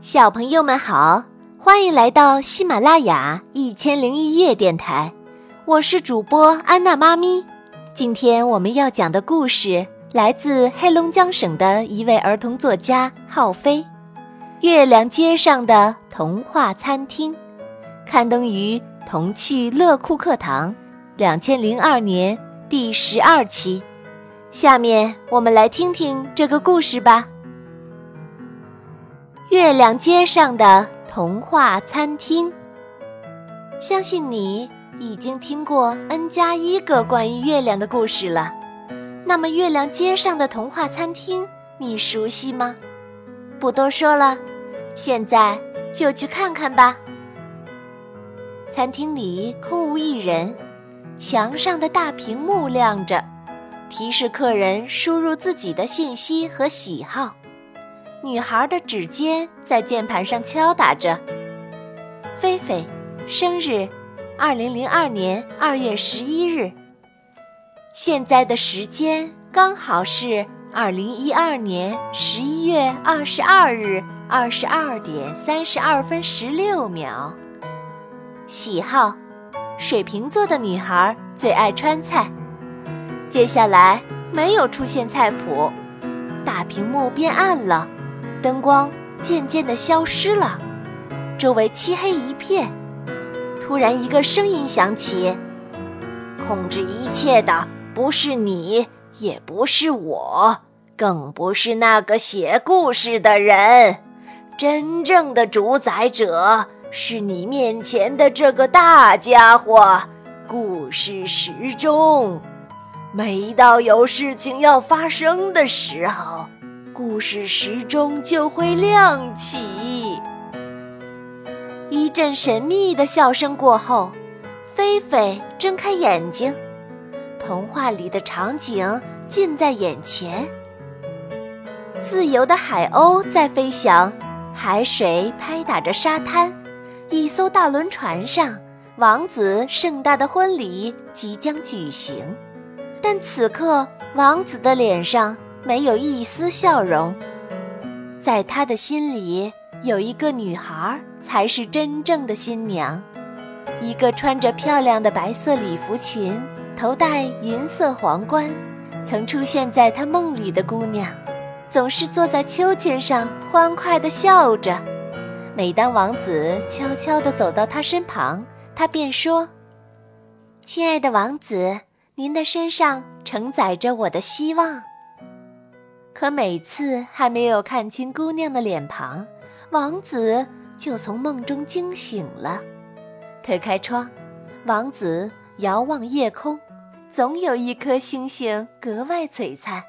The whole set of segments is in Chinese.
小朋友们好，欢迎来到喜马拉雅一千零一夜电台，我是主播安娜妈咪。今天我们要讲的故事来自黑龙江省的一位儿童作家浩飞，《月亮街上的童话餐厅》，刊登于童趣乐库课堂，两千零二年第十二期。下面我们来听听这个故事吧。月亮街上的童话餐厅。相信你已经听过 n 加一个关于月亮的故事了。那么，月亮街上的童话餐厅你熟悉吗？不多说了，现在就去看看吧。餐厅里空无一人，墙上的大屏幕亮着，提示客人输入自己的信息和喜好。女孩的指尖在键盘上敲打着。菲菲，生日，二零零二年二月十一日。现在的时间刚好是二零一二年十一月二十二日二十二点三十二分十六秒。喜好，水瓶座的女孩最爱川菜。接下来没有出现菜谱，大屏幕变暗了。灯光渐渐地消失了，周围漆黑一片。突然，一个声音响起：“控制一切的不是你，也不是我，更不是那个写故事的人。真正的主宰者是你面前的这个大家伙——故事时钟。每到有事情要发生的时候。”故事时钟就会亮起。一阵神秘的笑声过后，菲菲睁开眼睛，童话里的场景近在眼前。自由的海鸥在飞翔，海水拍打着沙滩。一艘大轮船上，王子盛大的婚礼即将举行，但此刻王子的脸上。没有一丝笑容，在他的心里，有一个女孩才是真正的新娘，一个穿着漂亮的白色礼服裙、头戴银色皇冠，曾出现在他梦里的姑娘，总是坐在秋千上欢快地笑着。每当王子悄悄地走到她身旁，她便说：“亲爱的王子，您的身上承载着我的希望。”可每次还没有看清姑娘的脸庞，王子就从梦中惊醒了。推开窗，王子遥望夜空，总有一颗星星格外璀璨。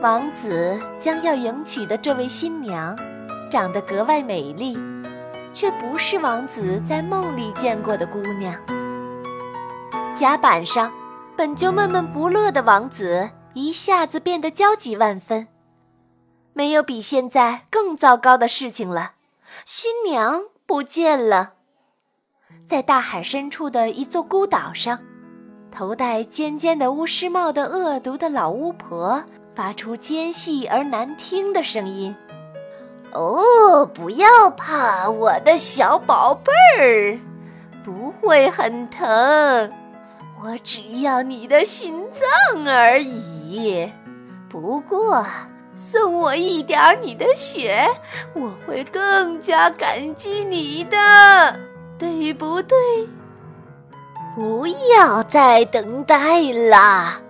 王子将要迎娶的这位新娘，长得格外美丽，却不是王子在梦里见过的姑娘。甲板上，本就闷闷不乐的王子。一下子变得焦急万分，没有比现在更糟糕的事情了。新娘不见了，在大海深处的一座孤岛上，头戴尖尖的巫师帽的恶毒的老巫婆发出尖细而难听的声音：“哦，不要怕，我的小宝贝儿，不会很疼。”我只要你的心脏而已，不过送我一点你的血，我会更加感激你的，对不对？不要再等待了，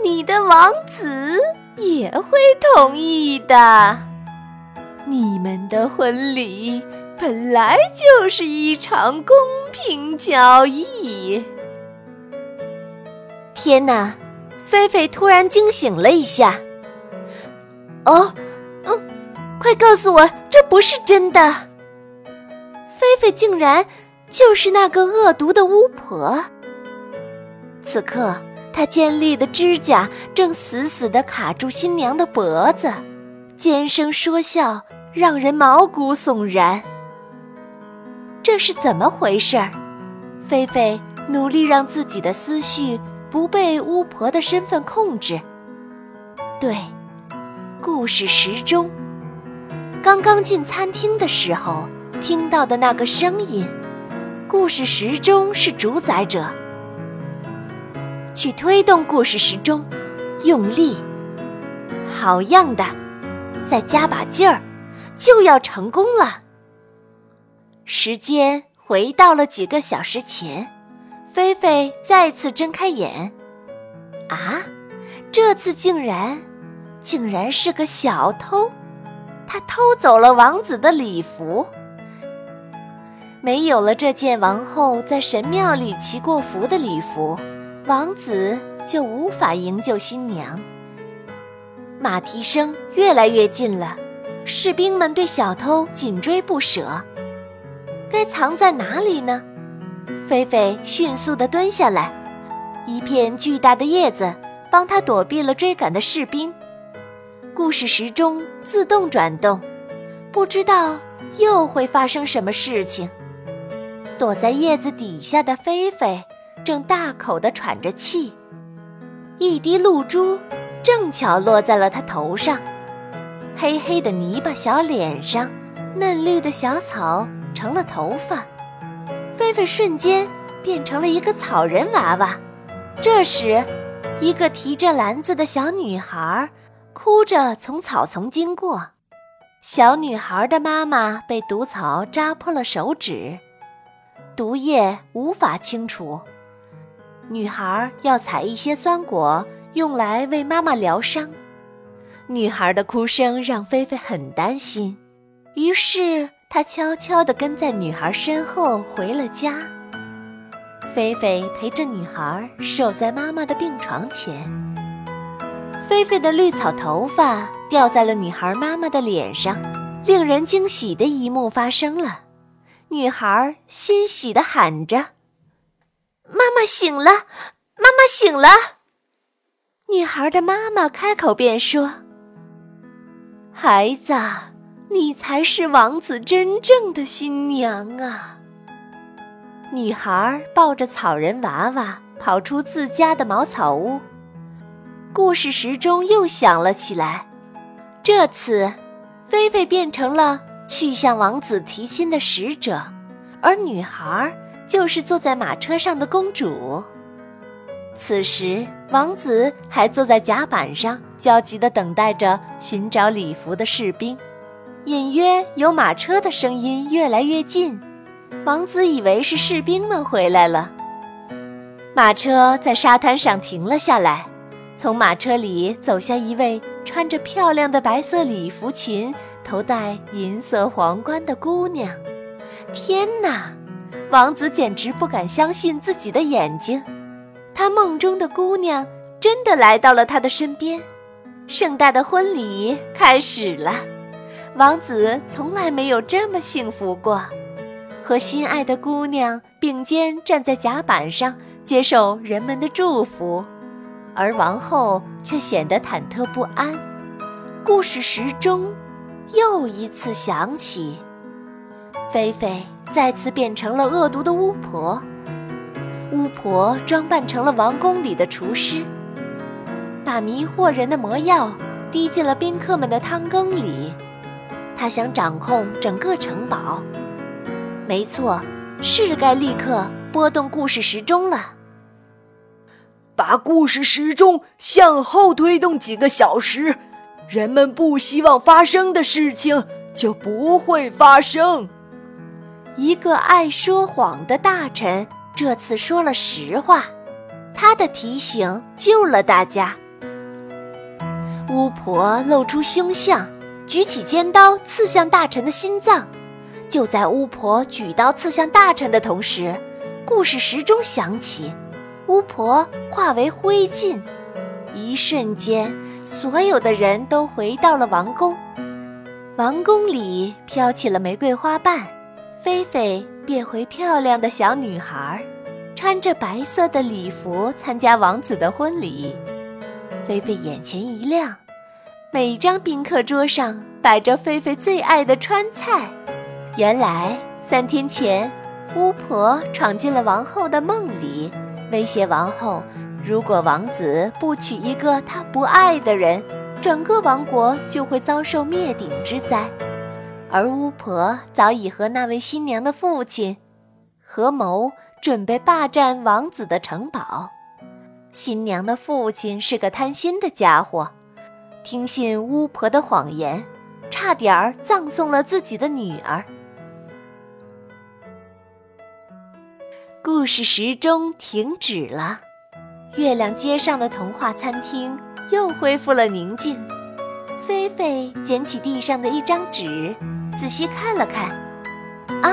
你的王子也会同意的。你们的婚礼本来就是一场公平交易。天哪！菲菲突然惊醒了一下。哦，嗯，快告诉我，这不是真的！菲菲竟然就是那个恶毒的巫婆。此刻，她尖利的指甲正死死地卡住新娘的脖子，尖声说笑，让人毛骨悚然。这是怎么回事？菲菲努力让自己的思绪。不被巫婆的身份控制。对，故事时钟，刚刚进餐厅的时候听到的那个声音。故事时钟是主宰者，去推动故事时钟，用力，好样的，再加把劲儿，就要成功了。时间回到了几个小时前，菲菲再次睁开眼，啊，这次竟然，竟然是个小偷。他偷走了王子的礼服，没有了这件王后在神庙里祈过福的礼服，王子就无法营救新娘。马蹄声越来越近了，士兵们对小偷紧追不舍。该藏在哪里呢？菲菲迅速地蹲下来，一片巨大的叶子帮他躲避了追赶的士兵。故事时钟自动转动，不知道又会发生什么事情。躲在叶子底下的菲菲正大口地喘着气，一滴露珠正巧落在了他头上，黑黑的泥巴小脸上，嫩绿的小草成了头发，菲菲瞬间变成了一个草人娃娃。这时，一个提着篮子的小女孩。哭着从草丛经过，小女孩的妈妈被毒草扎破了手指，毒液无法清除。女孩要采一些酸果用来为妈妈疗伤。女孩的哭声让菲菲很担心，于是他悄悄地跟在女孩身后回了家。菲菲陪着女孩守在妈妈的病床前。菲菲的绿草头发掉在了女孩妈妈的脸上，令人惊喜的一幕发生了。女孩欣喜地喊着：“妈妈醒了，妈妈醒了！”女孩的妈妈开口便说：“孩子，你才是王子真正的新娘啊！”女孩抱着草人娃娃跑出自家的茅草屋。故事时钟又响了起来，这次，菲菲变成了去向王子提亲的使者，而女孩就是坐在马车上的公主。此时，王子还坐在甲板上，焦急地等待着寻找礼服的士兵。隐约有马车的声音越来越近，王子以为是士兵们回来了。马车在沙滩上停了下来。从马车里走下一位穿着漂亮的白色礼服裙、头戴银色皇冠的姑娘。天哪，王子简直不敢相信自己的眼睛，他梦中的姑娘真的来到了他的身边。盛大的婚礼开始了，王子从来没有这么幸福过，和心爱的姑娘并肩站在甲板上，接受人们的祝福。而王后却显得忐忑不安。故事时钟又一次响起，菲菲再次变成了恶毒的巫婆。巫婆装扮成了王宫里的厨师，把迷惑人的魔药滴进了宾客们的汤羹里。她想掌控整个城堡。没错，是该立刻拨动故事时钟了。把故事时钟向后推动几个小时，人们不希望发生的事情就不会发生。一个爱说谎的大臣这次说了实话，他的提醒救了大家。巫婆露出凶相，举起尖刀刺向大臣的心脏。就在巫婆举刀刺向大臣的同时，故事时钟响起。巫婆化为灰烬，一瞬间，所有的人都回到了王宫。王宫里飘起了玫瑰花瓣，菲菲变回漂亮的小女孩，穿着白色的礼服参加王子的婚礼。菲菲眼前一亮，每张宾客桌上摆着菲菲最爱的川菜。原来三天前，巫婆闯进了王后的梦里。威胁王后，如果王子不娶一个他不爱的人，整个王国就会遭受灭顶之灾。而巫婆早已和那位新娘的父亲合谋，准备霸占王子的城堡。新娘的父亲是个贪心的家伙，听信巫婆的谎言，差点儿葬送了自己的女儿。故事时钟停止了，月亮街上的童话餐厅又恢复了宁静。菲菲捡起地上的一张纸，仔细看了看，啊，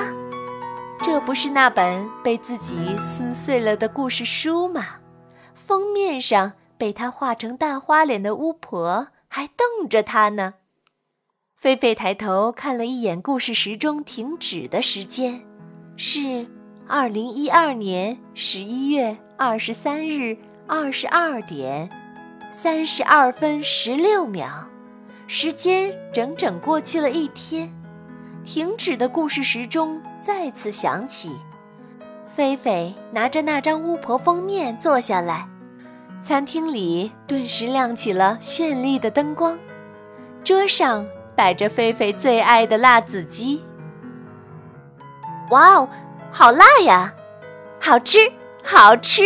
这不是那本被自己撕碎了的故事书吗？封面上被他画成大花脸的巫婆还瞪着他呢。菲菲抬头看了一眼故事时钟停止的时间，是。二零一二年十一月二十三日二十二点三十二分十六秒，时间整整过去了一天。停止的故事时钟再次响起。菲菲拿着那张巫婆封面坐下来，餐厅里顿时亮起了绚丽的灯光，桌上摆着菲菲最爱的辣子鸡。哇哦！好辣呀，好吃，好吃！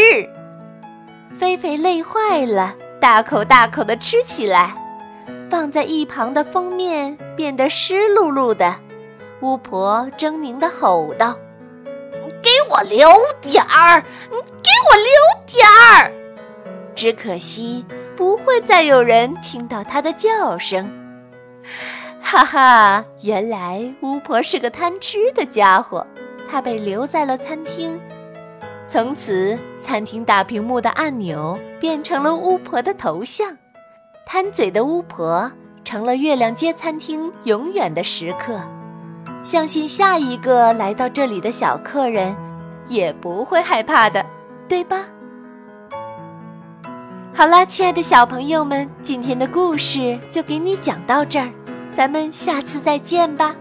菲菲累坏了，大口大口的吃起来。放在一旁的封面变得湿漉漉的，巫婆狰狞的吼道：“给我留点儿，给我留点儿！”只可惜不会再有人听到她的叫声。哈哈，原来巫婆是个贪吃的家伙。她被留在了餐厅，从此餐厅大屏幕的按钮变成了巫婆的头像，贪嘴的巫婆成了月亮街餐厅永远的食客。相信下一个来到这里的小客人也不会害怕的，对吧？好啦，亲爱的小朋友们，今天的故事就给你讲到这儿，咱们下次再见吧。